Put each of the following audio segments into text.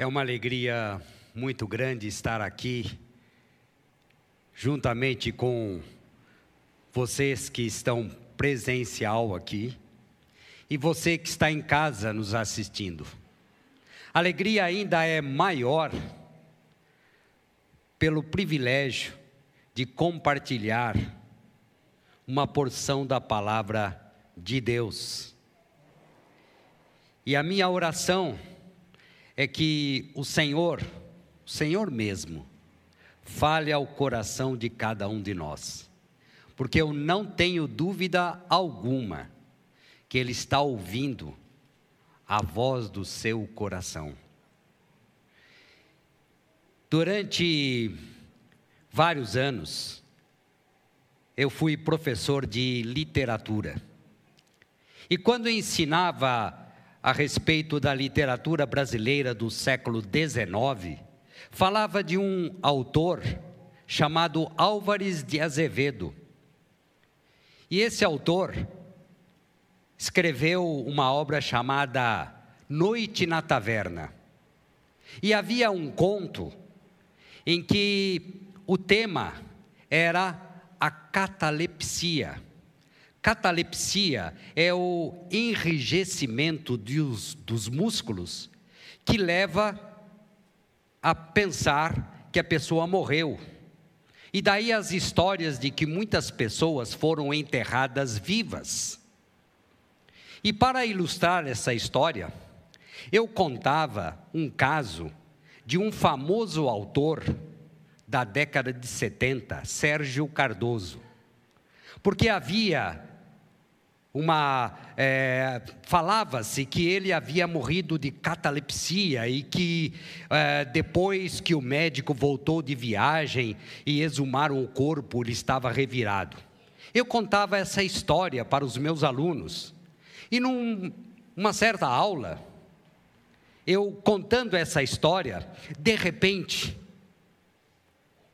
É uma alegria muito grande estar aqui, juntamente com vocês que estão presencial aqui e você que está em casa nos assistindo. Alegria ainda é maior pelo privilégio de compartilhar uma porção da palavra de Deus. E a minha oração é que o Senhor, o Senhor mesmo, fale ao coração de cada um de nós, porque eu não tenho dúvida alguma que Ele está ouvindo a voz do seu coração. Durante vários anos, eu fui professor de literatura. E quando ensinava a respeito da literatura brasileira do século XIX, falava de um autor chamado Álvares de Azevedo. E esse autor escreveu uma obra chamada Noite na Taverna. E havia um conto em que o tema era a catalepsia. Catalepsia é o enrijecimento dos, dos músculos que leva a pensar que a pessoa morreu. E daí as histórias de que muitas pessoas foram enterradas vivas. E para ilustrar essa história, eu contava um caso de um famoso autor da década de 70, Sérgio Cardoso. Porque havia uma. É, Falava-se que ele havia morrido de catalepsia e que é, depois que o médico voltou de viagem e exumaram o corpo, ele estava revirado. Eu contava essa história para os meus alunos. E numa certa aula, eu contando essa história, de repente,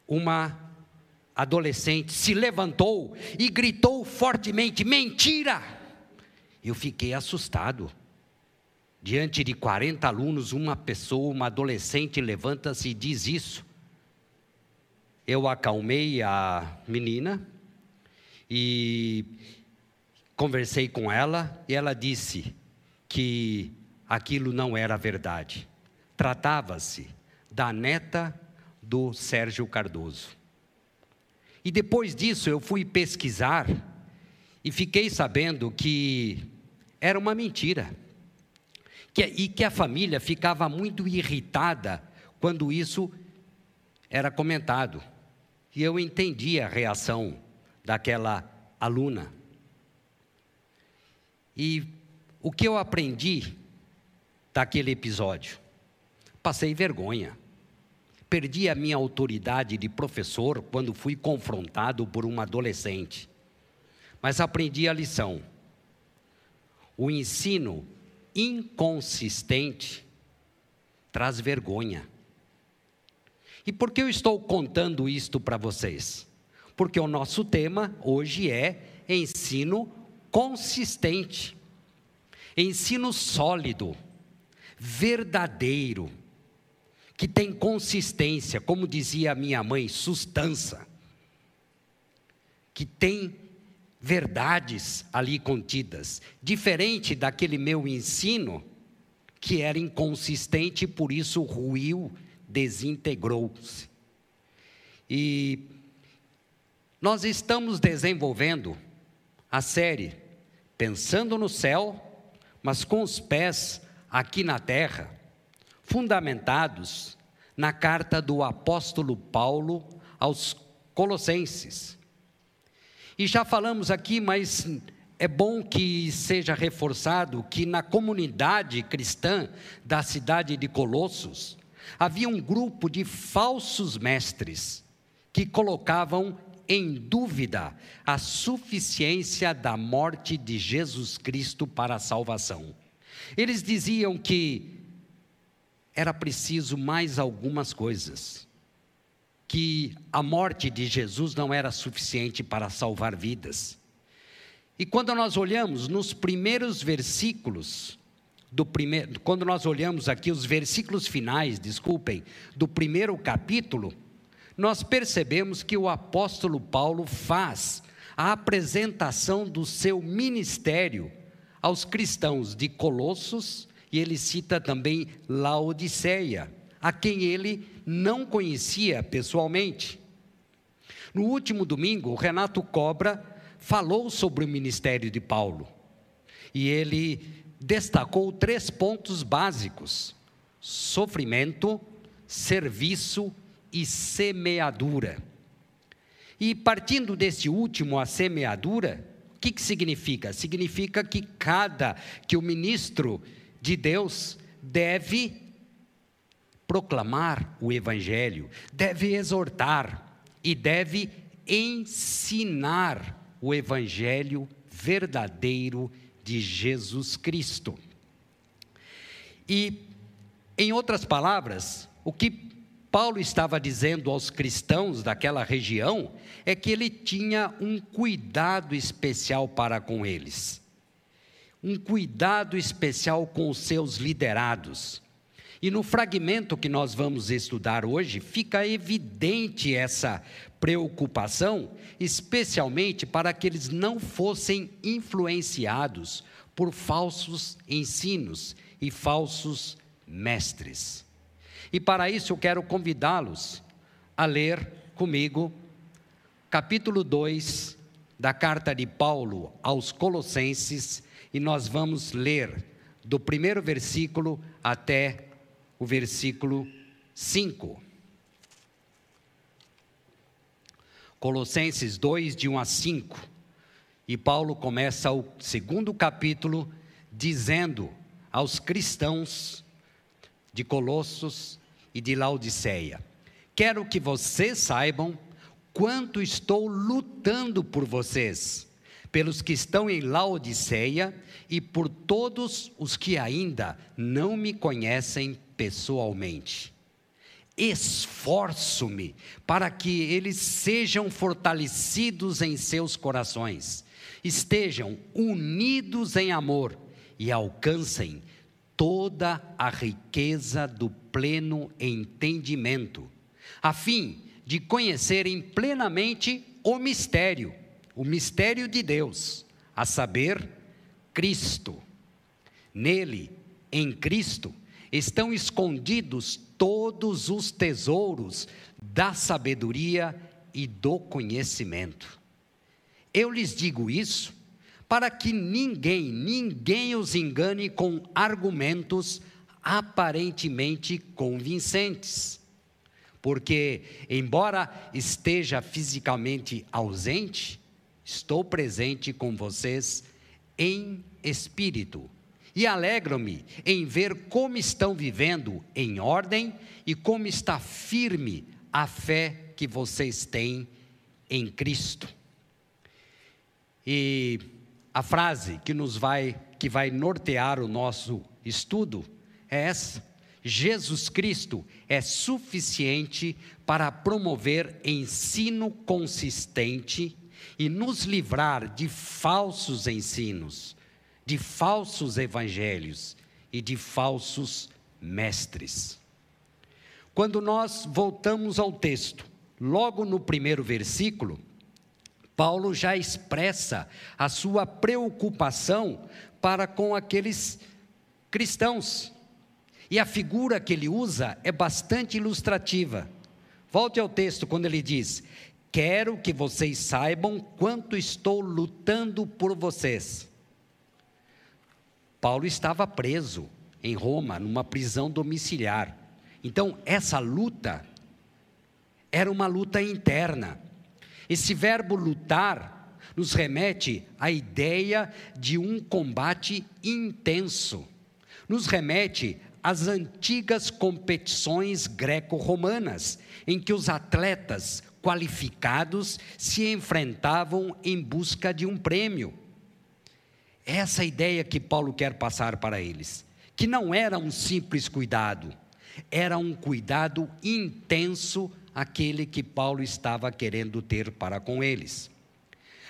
uma adolescente se levantou e gritou fortemente: Mentira! Eu fiquei assustado. Diante de 40 alunos, uma pessoa, uma adolescente, levanta-se e diz isso. Eu acalmei a menina e conversei com ela e ela disse que aquilo não era verdade. Tratava-se da neta do Sérgio Cardoso. E depois disso eu fui pesquisar e fiquei sabendo que era uma mentira. Que, e que a família ficava muito irritada quando isso era comentado. E eu entendi a reação daquela aluna. E o que eu aprendi daquele episódio? Passei vergonha. Perdi a minha autoridade de professor quando fui confrontado por uma adolescente. Mas aprendi a lição. O ensino inconsistente traz vergonha. E por que eu estou contando isto para vocês? Porque o nosso tema hoje é ensino consistente, ensino sólido, verdadeiro que tem consistência, como dizia minha mãe, sustância, que tem verdades ali contidas, diferente daquele meu ensino que era inconsistente por isso ruiu, desintegrou-se. E nós estamos desenvolvendo a série Pensando no Céu, mas com os pés aqui na terra fundamentados na carta do apóstolo Paulo aos Colossenses. E já falamos aqui, mas é bom que seja reforçado que na comunidade cristã da cidade de Colossos havia um grupo de falsos mestres que colocavam em dúvida a suficiência da morte de Jesus Cristo para a salvação. Eles diziam que era preciso mais algumas coisas. Que a morte de Jesus não era suficiente para salvar vidas. E quando nós olhamos nos primeiros versículos do primeiro, quando nós olhamos aqui os versículos finais, desculpem, do primeiro capítulo, nós percebemos que o apóstolo Paulo faz a apresentação do seu ministério aos cristãos de Colossos, e ele cita também Laodiceia, a quem ele não conhecia pessoalmente. No último domingo, Renato Cobra falou sobre o ministério de Paulo. E ele destacou três pontos básicos: sofrimento, serviço e semeadura. E partindo desse último, a semeadura, o que, que significa? Significa que cada, que o ministro de Deus deve proclamar o Evangelho, deve exortar e deve ensinar o Evangelho verdadeiro de Jesus Cristo. E, em outras palavras, o que Paulo estava dizendo aos cristãos daquela região é que ele tinha um cuidado especial para com eles, um cuidado especial com os seus liderados. E no fragmento que nós vamos estudar hoje, fica evidente essa preocupação, especialmente para que eles não fossem influenciados por falsos ensinos e falsos mestres. E para isso eu quero convidá-los a ler comigo capítulo 2 da carta de Paulo aos Colossenses, e nós vamos ler do primeiro versículo até o versículo 5. Colossenses 2, de 1 a 5. E Paulo começa o segundo capítulo dizendo aos cristãos de Colossos e de Laodiceia. Quero que vocês saibam quanto estou lutando por vocês, pelos que estão em Laodiceia e por todos os que ainda não me conhecem pessoalmente. Esforço-me para que eles sejam fortalecidos em seus corações, estejam unidos em amor e alcancem toda a riqueza do pleno entendimento, a fim de conhecerem plenamente o mistério, o mistério de Deus, a saber, Cristo. Nele, em Cristo, estão escondidos todos os tesouros da sabedoria e do conhecimento. Eu lhes digo isso para que ninguém, ninguém os engane com argumentos aparentemente convincentes. Porque, embora esteja fisicamente ausente, estou presente com vocês em espírito. E alegro-me em ver como estão vivendo em ordem e como está firme a fé que vocês têm em Cristo. E a frase que nos vai que vai nortear o nosso estudo é essa: Jesus Cristo é suficiente para promover ensino consistente e nos livrar de falsos ensinos, de falsos evangelhos e de falsos mestres. Quando nós voltamos ao texto, logo no primeiro versículo, Paulo já expressa a sua preocupação para com aqueles cristãos. E a figura que ele usa é bastante ilustrativa. Volte ao texto quando ele diz: Quero que vocês saibam quanto estou lutando por vocês. Paulo estava preso em Roma, numa prisão domiciliar. Então, essa luta era uma luta interna. Esse verbo lutar nos remete à ideia de um combate intenso, nos remete às antigas competições greco-romanas, em que os atletas qualificados se enfrentavam em busca de um prêmio. Essa é ideia que Paulo quer passar para eles, que não era um simples cuidado, era um cuidado intenso aquele que Paulo estava querendo ter para com eles.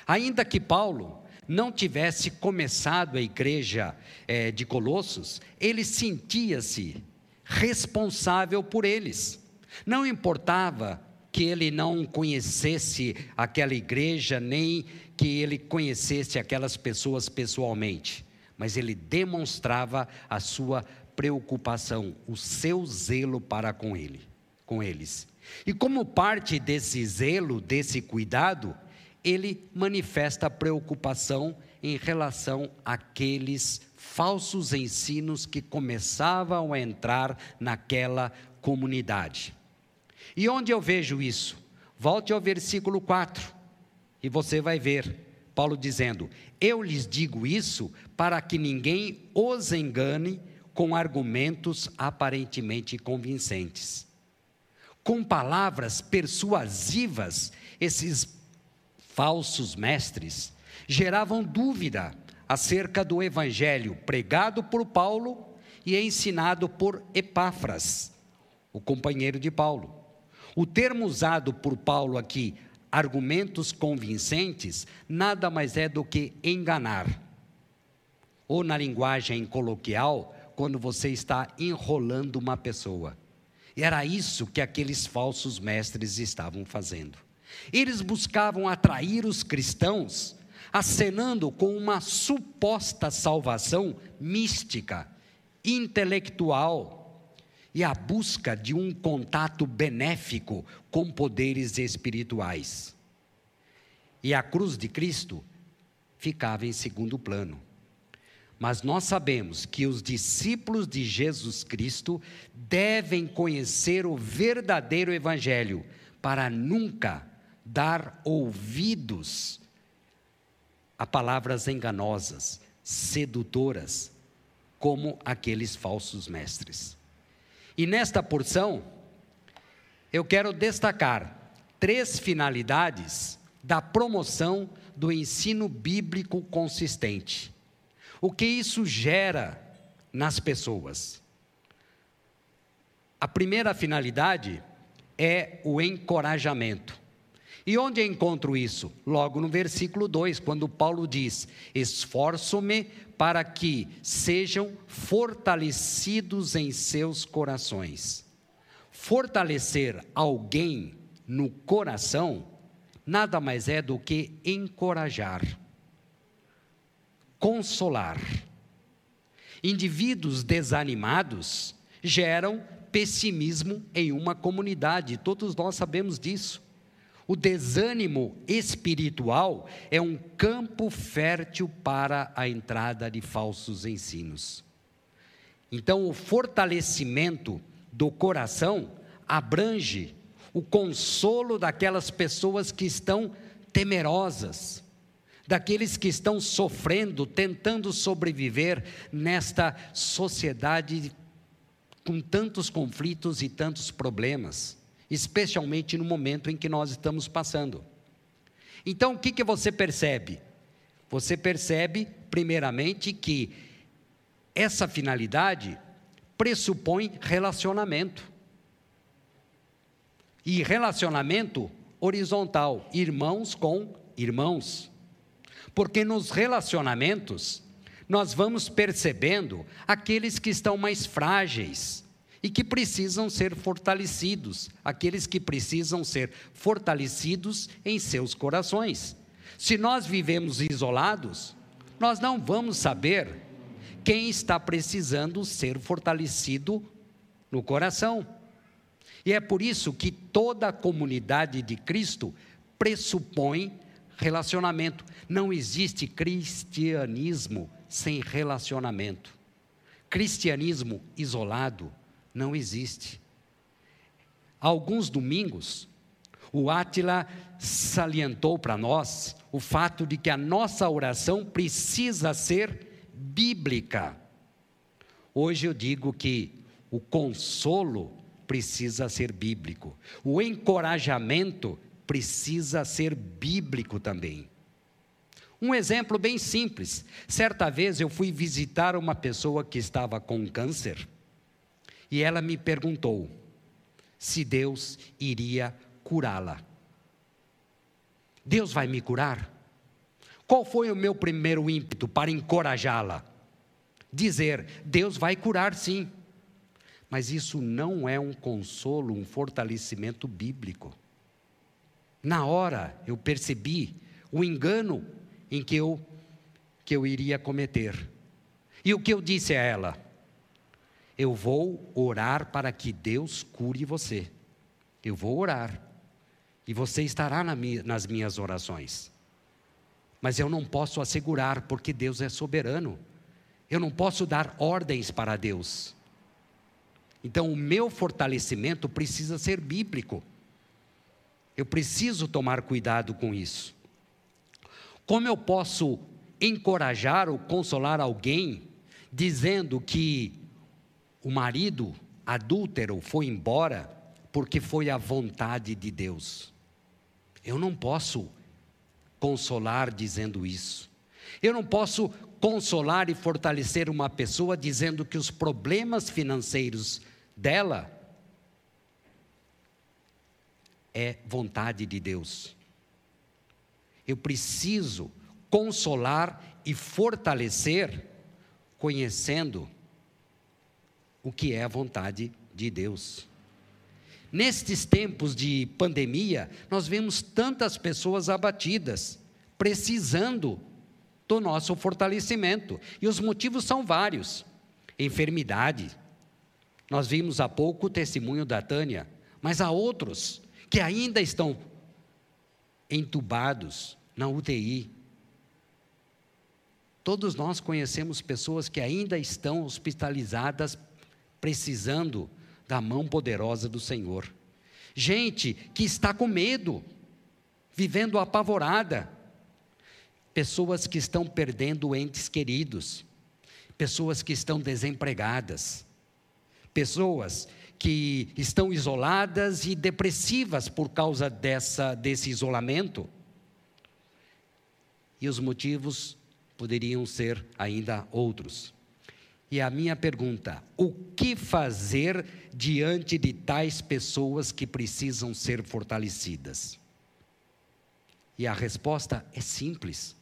Ainda que Paulo não tivesse começado a igreja é, de Colossos, ele sentia-se responsável por eles. Não importava que ele não conhecesse aquela igreja, nem que ele conhecesse aquelas pessoas pessoalmente, mas ele demonstrava a sua preocupação, o seu zelo para com ele, com eles. E como parte desse zelo, desse cuidado, ele manifesta preocupação em relação àqueles falsos ensinos que começavam a entrar naquela comunidade. E onde eu vejo isso? Volte ao versículo 4 e você vai ver Paulo dizendo: Eu lhes digo isso para que ninguém os engane com argumentos aparentemente convincentes. Com palavras persuasivas, esses falsos mestres geravam dúvida acerca do evangelho pregado por Paulo e ensinado por Epáfras, o companheiro de Paulo. O termo usado por Paulo aqui, argumentos convincentes, nada mais é do que enganar. Ou na linguagem coloquial, quando você está enrolando uma pessoa. Era isso que aqueles falsos mestres estavam fazendo. Eles buscavam atrair os cristãos, acenando com uma suposta salvação mística, intelectual, e a busca de um contato benéfico com poderes espirituais. E a cruz de Cristo ficava em segundo plano. Mas nós sabemos que os discípulos de Jesus Cristo devem conhecer o verdadeiro Evangelho para nunca dar ouvidos a palavras enganosas, sedutoras, como aqueles falsos mestres. E nesta porção, eu quero destacar três finalidades da promoção do ensino bíblico consistente. O que isso gera nas pessoas? A primeira finalidade é o encorajamento. E onde encontro isso? Logo no versículo 2, quando Paulo diz: Esforço-me para que sejam fortalecidos em seus corações. Fortalecer alguém no coração nada mais é do que encorajar, consolar. Indivíduos desanimados geram pessimismo em uma comunidade, todos nós sabemos disso. O desânimo espiritual é um campo fértil para a entrada de falsos ensinos. Então, o fortalecimento do coração abrange o consolo daquelas pessoas que estão temerosas, daqueles que estão sofrendo, tentando sobreviver nesta sociedade com tantos conflitos e tantos problemas especialmente no momento em que nós estamos passando. Então, o que, que você percebe? Você percebe, primeiramente, que essa finalidade pressupõe relacionamento. E relacionamento horizontal, irmãos com irmãos. Porque nos relacionamentos, nós vamos percebendo aqueles que estão mais frágeis, e que precisam ser fortalecidos, aqueles que precisam ser fortalecidos em seus corações. Se nós vivemos isolados, nós não vamos saber quem está precisando ser fortalecido no coração. E é por isso que toda a comunidade de Cristo pressupõe relacionamento. Não existe cristianismo sem relacionamento. Cristianismo isolado não existe. Alguns domingos, o Átila salientou para nós o fato de que a nossa oração precisa ser bíblica. Hoje eu digo que o consolo precisa ser bíblico, o encorajamento precisa ser bíblico também. Um exemplo bem simples: certa vez eu fui visitar uma pessoa que estava com câncer e ela me perguntou se Deus iria curá-la. Deus vai me curar? Qual foi o meu primeiro ímpeto para encorajá-la? Dizer: Deus vai curar sim. Mas isso não é um consolo, um fortalecimento bíblico. Na hora eu percebi o engano em que eu, que eu iria cometer. E o que eu disse a ela? Eu vou orar para que Deus cure você. Eu vou orar. E você estará na minha, nas minhas orações. Mas eu não posso assegurar, porque Deus é soberano. Eu não posso dar ordens para Deus. Então, o meu fortalecimento precisa ser bíblico. Eu preciso tomar cuidado com isso. Como eu posso encorajar ou consolar alguém dizendo que o marido adúltero foi embora porque foi a vontade de Deus? Eu não posso consolar dizendo isso. Eu não posso consolar e fortalecer uma pessoa dizendo que os problemas financeiros dela é vontade de Deus. Eu preciso consolar e fortalecer conhecendo o que é a vontade de Deus. Nestes tempos de pandemia, nós vemos tantas pessoas abatidas, precisando do nosso fortalecimento. E os motivos são vários: enfermidade. Nós vimos há pouco o testemunho da Tânia, mas há outros que ainda estão entubados na UTI. Todos nós conhecemos pessoas que ainda estão hospitalizadas, precisando da mão poderosa do Senhor. Gente que está com medo, vivendo apavorada. Pessoas que estão perdendo entes queridos. Pessoas que estão desempregadas. Pessoas que estão isoladas e depressivas por causa dessa, desse isolamento. E os motivos poderiam ser ainda outros. E a minha pergunta: o que fazer diante de tais pessoas que precisam ser fortalecidas? E a resposta é simples: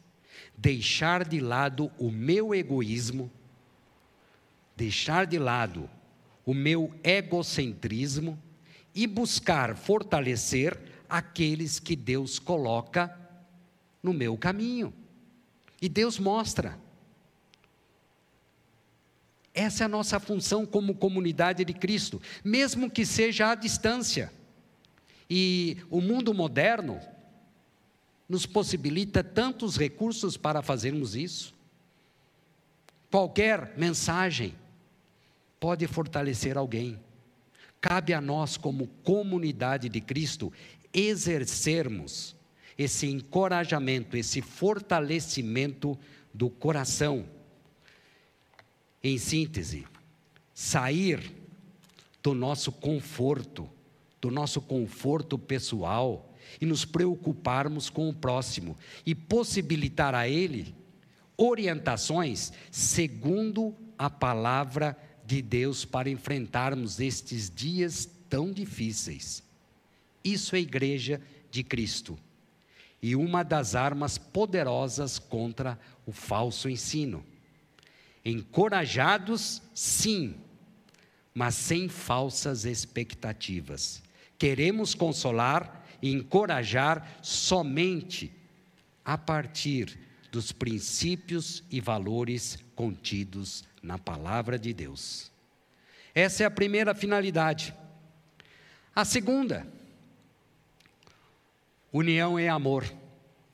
deixar de lado o meu egoísmo, deixar de lado o meu egocentrismo e buscar fortalecer aqueles que Deus coloca no meu caminho. E Deus mostra. Essa é a nossa função como comunidade de Cristo, mesmo que seja à distância. E o mundo moderno nos possibilita tantos recursos para fazermos isso. Qualquer mensagem pode fortalecer alguém. Cabe a nós, como comunidade de Cristo, exercermos esse encorajamento, esse fortalecimento do coração. Em síntese, sair do nosso conforto, do nosso conforto pessoal e nos preocuparmos com o próximo e possibilitar a ele orientações segundo a palavra de de Deus para enfrentarmos estes dias tão difíceis. Isso é igreja de Cristo. E uma das armas poderosas contra o falso ensino. Encorajados, sim, mas sem falsas expectativas. Queremos consolar e encorajar somente a partir dos princípios e valores contidos na palavra de Deus. Essa é a primeira finalidade. A segunda, união em amor,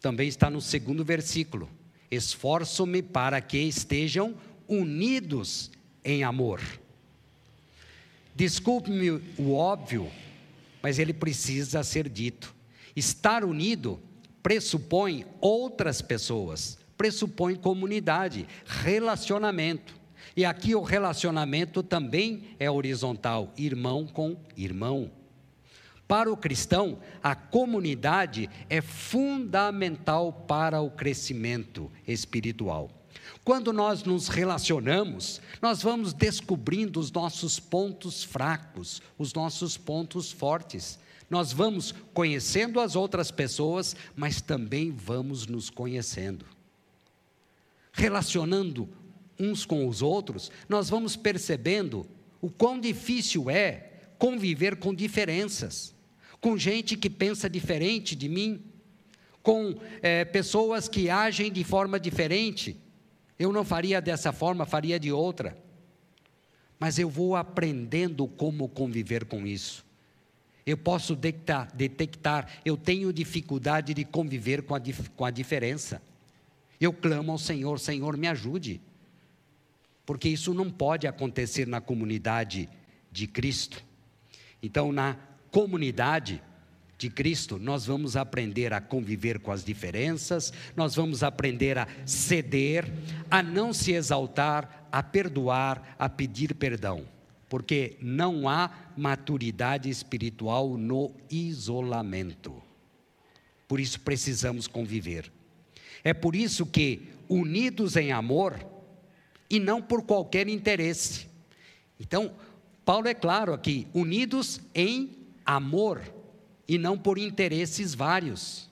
também está no segundo versículo. Esforço-me para que estejam unidos em amor. Desculpe-me o óbvio, mas ele precisa ser dito. Estar unido pressupõe outras pessoas, pressupõe comunidade, relacionamento. E aqui o relacionamento também é horizontal, irmão com irmão. Para o cristão, a comunidade é fundamental para o crescimento espiritual. Quando nós nos relacionamos, nós vamos descobrindo os nossos pontos fracos, os nossos pontos fortes. Nós vamos conhecendo as outras pessoas, mas também vamos nos conhecendo. relacionando uns com os outros, nós vamos percebendo o quão difícil é conviver com diferenças, com gente que pensa diferente de mim, com é, pessoas que agem de forma diferente. Eu não faria dessa forma, faria de outra. Mas eu vou aprendendo como conviver com isso. Eu posso detectar, detectar eu tenho dificuldade de conviver com a, com a diferença. Eu clamo ao Senhor, Senhor, me ajude. Porque isso não pode acontecer na comunidade de Cristo. Então, na comunidade de Cristo, nós vamos aprender a conviver com as diferenças, nós vamos aprender a ceder, a não se exaltar, a perdoar, a pedir perdão. Porque não há maturidade espiritual no isolamento. Por isso precisamos conviver. É por isso que, unidos em amor, e não por qualquer interesse. Então, Paulo é claro aqui: unidos em amor e não por interesses vários.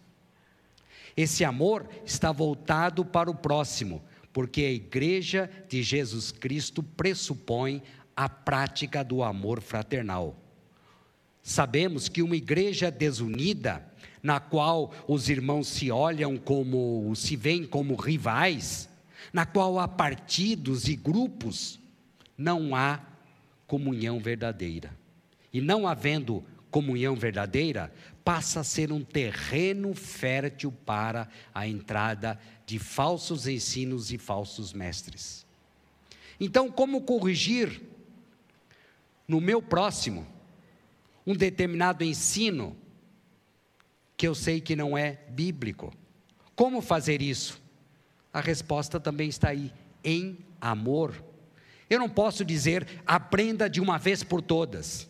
Esse amor está voltado para o próximo, porque a igreja de Jesus Cristo pressupõe a prática do amor fraternal. Sabemos que uma igreja desunida, na qual os irmãos se olham como, se veem como rivais, na qual há partidos e grupos, não há comunhão verdadeira. E não havendo comunhão verdadeira, passa a ser um terreno fértil para a entrada de falsos ensinos e falsos mestres. Então, como corrigir no meu próximo um determinado ensino que eu sei que não é bíblico? Como fazer isso? A resposta também está aí, em amor eu não posso dizer, aprenda de uma vez por todas.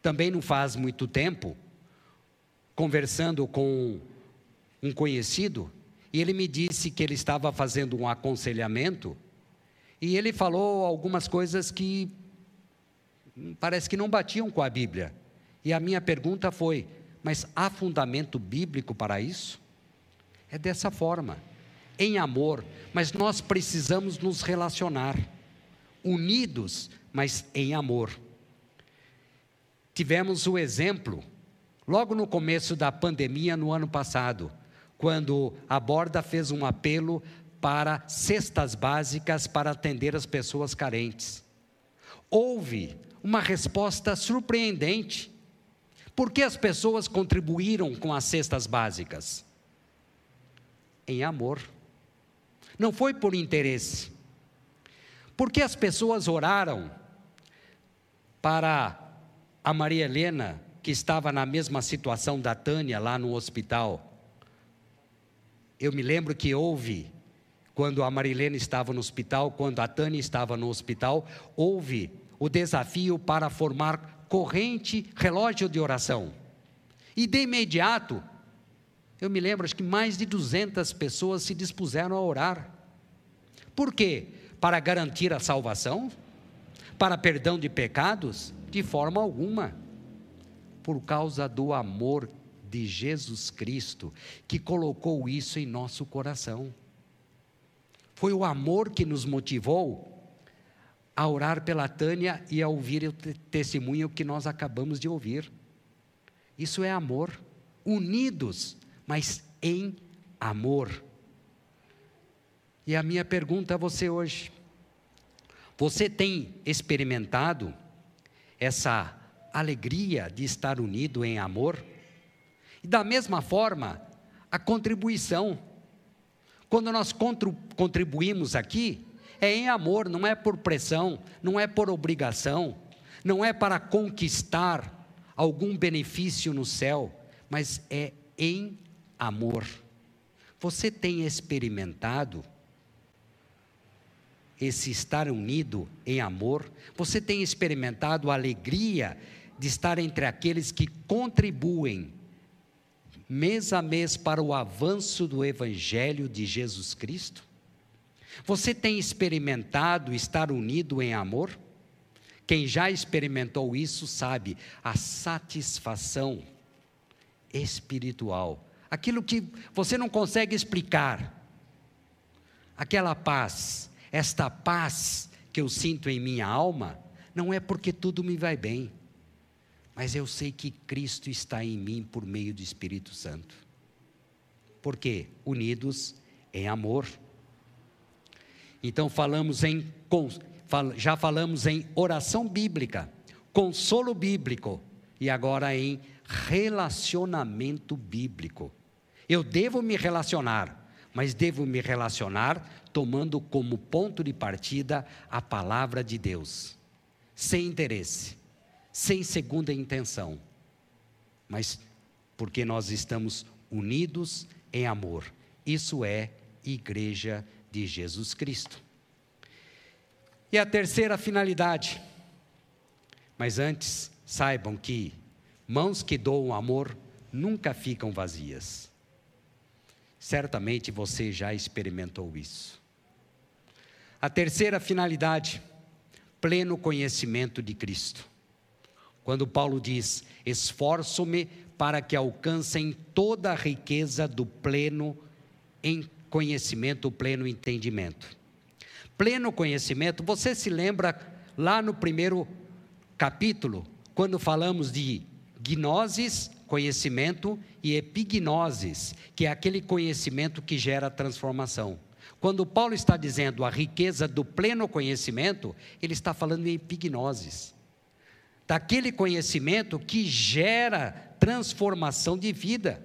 Também não faz muito tempo, conversando com um conhecido, e ele me disse que ele estava fazendo um aconselhamento, e ele falou algumas coisas que parece que não batiam com a Bíblia. E a minha pergunta foi: mas há fundamento bíblico para isso? É dessa forma, em amor, mas nós precisamos nos relacionar unidos, mas em amor. Tivemos o exemplo, logo no começo da pandemia, no ano passado, quando a Borda fez um apelo para cestas básicas para atender as pessoas carentes. Houve uma resposta surpreendente. Por que as pessoas contribuíram com as cestas básicas? Em amor. Não foi por interesse. Porque as pessoas oraram para a Maria Helena, que estava na mesma situação da Tânia lá no hospital. Eu me lembro que houve, quando a Maria Helena estava no hospital, quando a Tânia estava no hospital, houve o desafio para formar corrente, relógio de oração. E de imediato, eu me lembro, acho que mais de 200 pessoas se dispuseram a orar. Por quê? para garantir a salvação? Para perdão de pecados? De forma alguma. Por causa do amor de Jesus Cristo, que colocou isso em nosso coração. Foi o amor que nos motivou a orar pela Tânia e a ouvir o testemunho que nós acabamos de ouvir. Isso é amor, unidos, mas em amor. E a minha pergunta a você hoje: você tem experimentado essa alegria de estar unido em amor? E da mesma forma, a contribuição. Quando nós contribuímos aqui, é em amor, não é por pressão, não é por obrigação, não é para conquistar algum benefício no céu, mas é em amor. Você tem experimentado esse estar unido em amor? Você tem experimentado a alegria de estar entre aqueles que contribuem mês a mês para o avanço do Evangelho de Jesus Cristo? Você tem experimentado estar unido em amor? Quem já experimentou isso sabe a satisfação espiritual, aquilo que você não consegue explicar, aquela paz, esta paz que eu sinto em minha alma, não é porque tudo me vai bem, mas eu sei que Cristo está em mim por meio do Espírito Santo. Por quê? Unidos em amor. Então falamos em já falamos em oração bíblica, consolo bíblico e agora em relacionamento bíblico. Eu devo me relacionar, mas devo me relacionar tomando como ponto de partida a palavra de Deus, sem interesse, sem segunda intenção, mas porque nós estamos unidos em amor. Isso é igreja de Jesus Cristo. E a terceira finalidade, mas antes, saibam que mãos que doam amor nunca ficam vazias. Certamente você já experimentou isso. A terceira finalidade, pleno conhecimento de Cristo. Quando Paulo diz: Esforço-me para que alcancem toda a riqueza do pleno conhecimento, pleno entendimento. Pleno conhecimento, você se lembra lá no primeiro capítulo, quando falamos de gnosis, conhecimento, e epignosis, que é aquele conhecimento que gera transformação. Quando Paulo está dizendo a riqueza do pleno conhecimento, ele está falando em epignosis. Daquele conhecimento que gera transformação de vida.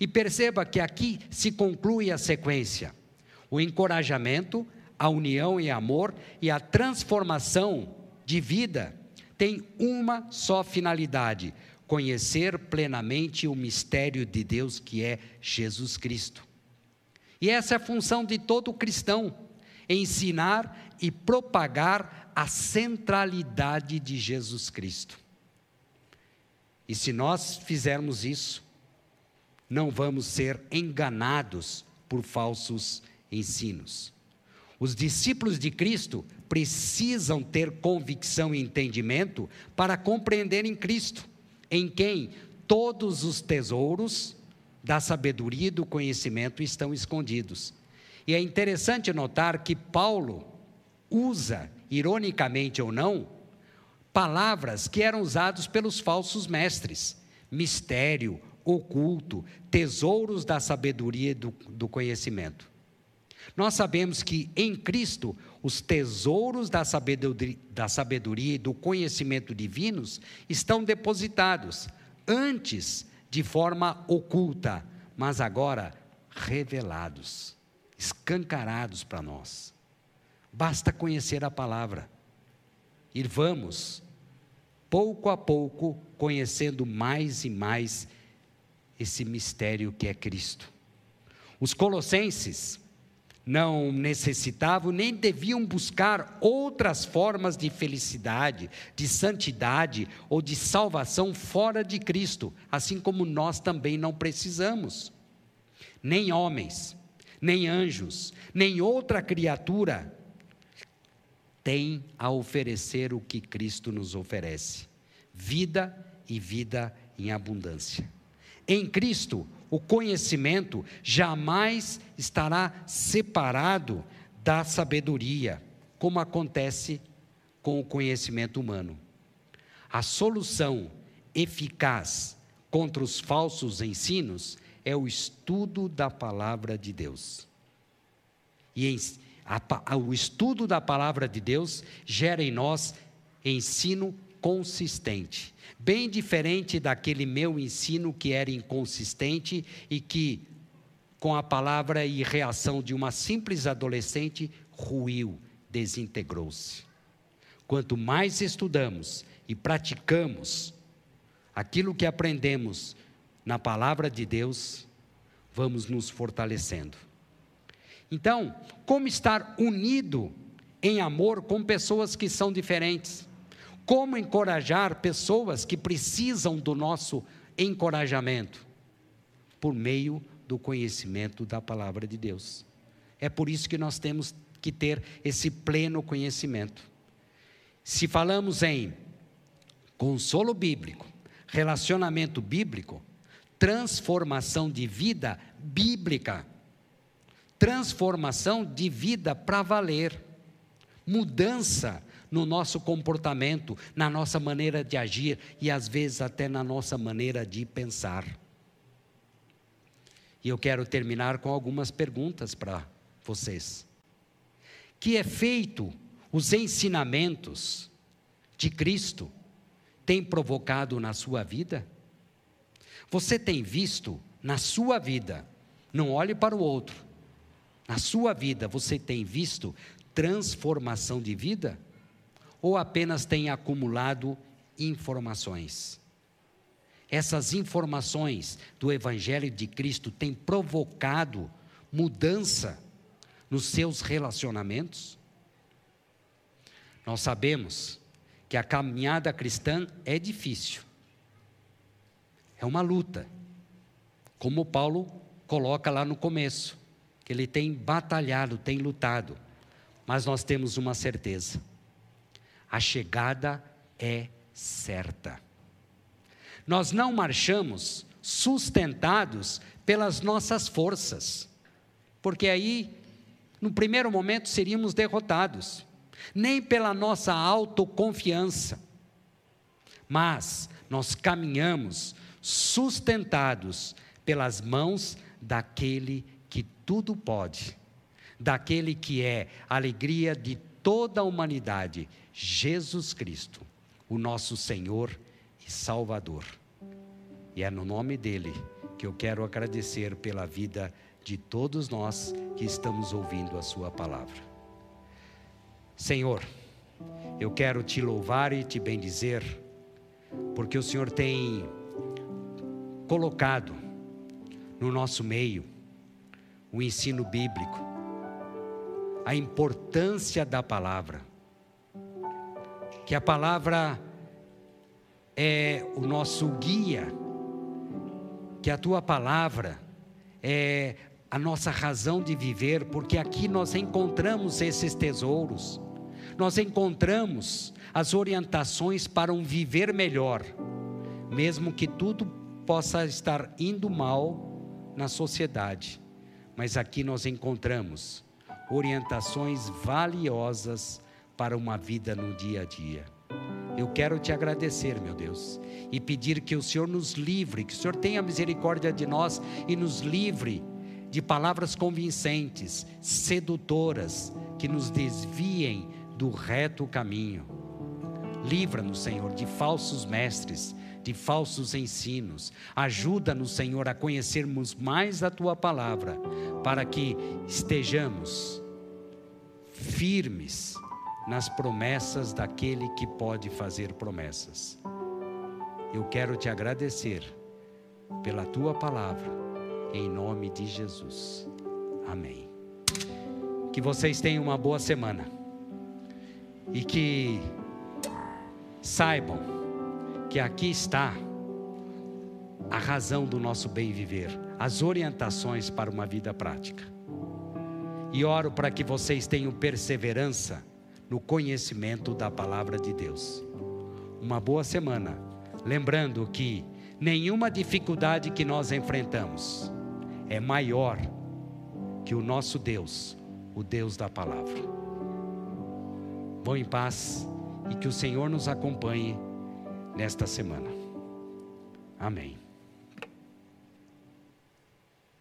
E perceba que aqui se conclui a sequência: o encorajamento, a união e amor e a transformação de vida tem uma só finalidade: conhecer plenamente o mistério de Deus que é Jesus Cristo. E essa é a função de todo cristão: ensinar e propagar a centralidade de Jesus Cristo. E se nós fizermos isso, não vamos ser enganados por falsos ensinos. Os discípulos de Cristo precisam ter convicção e entendimento para compreenderem Cristo, em quem todos os tesouros da sabedoria e do conhecimento estão escondidos. E é interessante notar que Paulo usa, ironicamente ou não, palavras que eram usadas pelos falsos mestres: mistério, oculto, tesouros da sabedoria e do, do conhecimento. Nós sabemos que em Cristo os tesouros da sabedoria, da sabedoria e do conhecimento divinos estão depositados, antes de forma oculta, mas agora revelados, escancarados para nós. Basta conhecer a palavra. E vamos, pouco a pouco, conhecendo mais e mais esse mistério que é Cristo. Os colossenses não necessitavam nem deviam buscar outras formas de felicidade, de santidade ou de salvação fora de Cristo, assim como nós também não precisamos. Nem homens, nem anjos, nem outra criatura tem a oferecer o que Cristo nos oferece: vida e vida em abundância. Em Cristo, o conhecimento jamais estará separado da sabedoria, como acontece com o conhecimento humano. A solução eficaz contra os falsos ensinos é o estudo da palavra de Deus. E em, a, o estudo da palavra de Deus gera em nós ensino consistente, bem diferente daquele meu ensino que era inconsistente e que, com a palavra e reação de uma simples adolescente, ruiu, desintegrou-se. Quanto mais estudamos e praticamos aquilo que aprendemos na palavra de Deus, vamos nos fortalecendo. Então, como estar unido em amor com pessoas que são diferentes? Como encorajar pessoas que precisam do nosso encorajamento? Por meio do conhecimento da palavra de Deus. É por isso que nós temos que ter esse pleno conhecimento. Se falamos em consolo bíblico, relacionamento bíblico, transformação de vida bíblica, transformação de vida para valer, mudança no nosso comportamento, na nossa maneira de agir e às vezes até na nossa maneira de pensar. E eu quero terminar com algumas perguntas para vocês. Que efeito os ensinamentos de Cristo têm provocado na sua vida? Você tem visto na sua vida, não olhe para o outro, na sua vida você tem visto transformação de vida? Ou apenas tem acumulado informações? Essas informações do Evangelho de Cristo têm provocado mudança nos seus relacionamentos? Nós sabemos que a caminhada cristã é difícil, é uma luta, como Paulo coloca lá no começo, que ele tem batalhado, tem lutado, mas nós temos uma certeza: a chegada é certa. Nós não marchamos sustentados pelas nossas forças, porque aí, no primeiro momento, seríamos derrotados, nem pela nossa autoconfiança, mas nós caminhamos sustentados pelas mãos daquele que tudo pode, daquele que é a alegria de toda a humanidade, Jesus Cristo, o nosso Senhor e Salvador. E é no nome dele que eu quero agradecer pela vida de todos nós que estamos ouvindo a Sua palavra. Senhor, eu quero te louvar e te bendizer, porque o Senhor tem colocado no nosso meio o ensino bíblico, a importância da palavra, que a palavra é o nosso guia que a tua palavra é a nossa razão de viver, porque aqui nós encontramos esses tesouros, nós encontramos as orientações para um viver melhor, mesmo que tudo possa estar indo mal na sociedade, mas aqui nós encontramos orientações valiosas para uma vida no dia a dia. Eu quero te agradecer, meu Deus, e pedir que o Senhor nos livre, que o Senhor tenha misericórdia de nós e nos livre de palavras convincentes, sedutoras, que nos desviem do reto caminho. Livra-nos, Senhor, de falsos mestres, de falsos ensinos. Ajuda-nos, Senhor, a conhecermos mais a tua palavra, para que estejamos firmes nas promessas daquele que pode fazer promessas. Eu quero te agradecer pela tua palavra, em nome de Jesus. Amém. Que vocês tenham uma boa semana e que saibam que aqui está a razão do nosso bem viver, as orientações para uma vida prática. E oro para que vocês tenham perseverança no conhecimento da palavra de Deus. Uma boa semana, lembrando que nenhuma dificuldade que nós enfrentamos é maior que o nosso Deus, o Deus da palavra. Vão em paz e que o Senhor nos acompanhe nesta semana. Amém.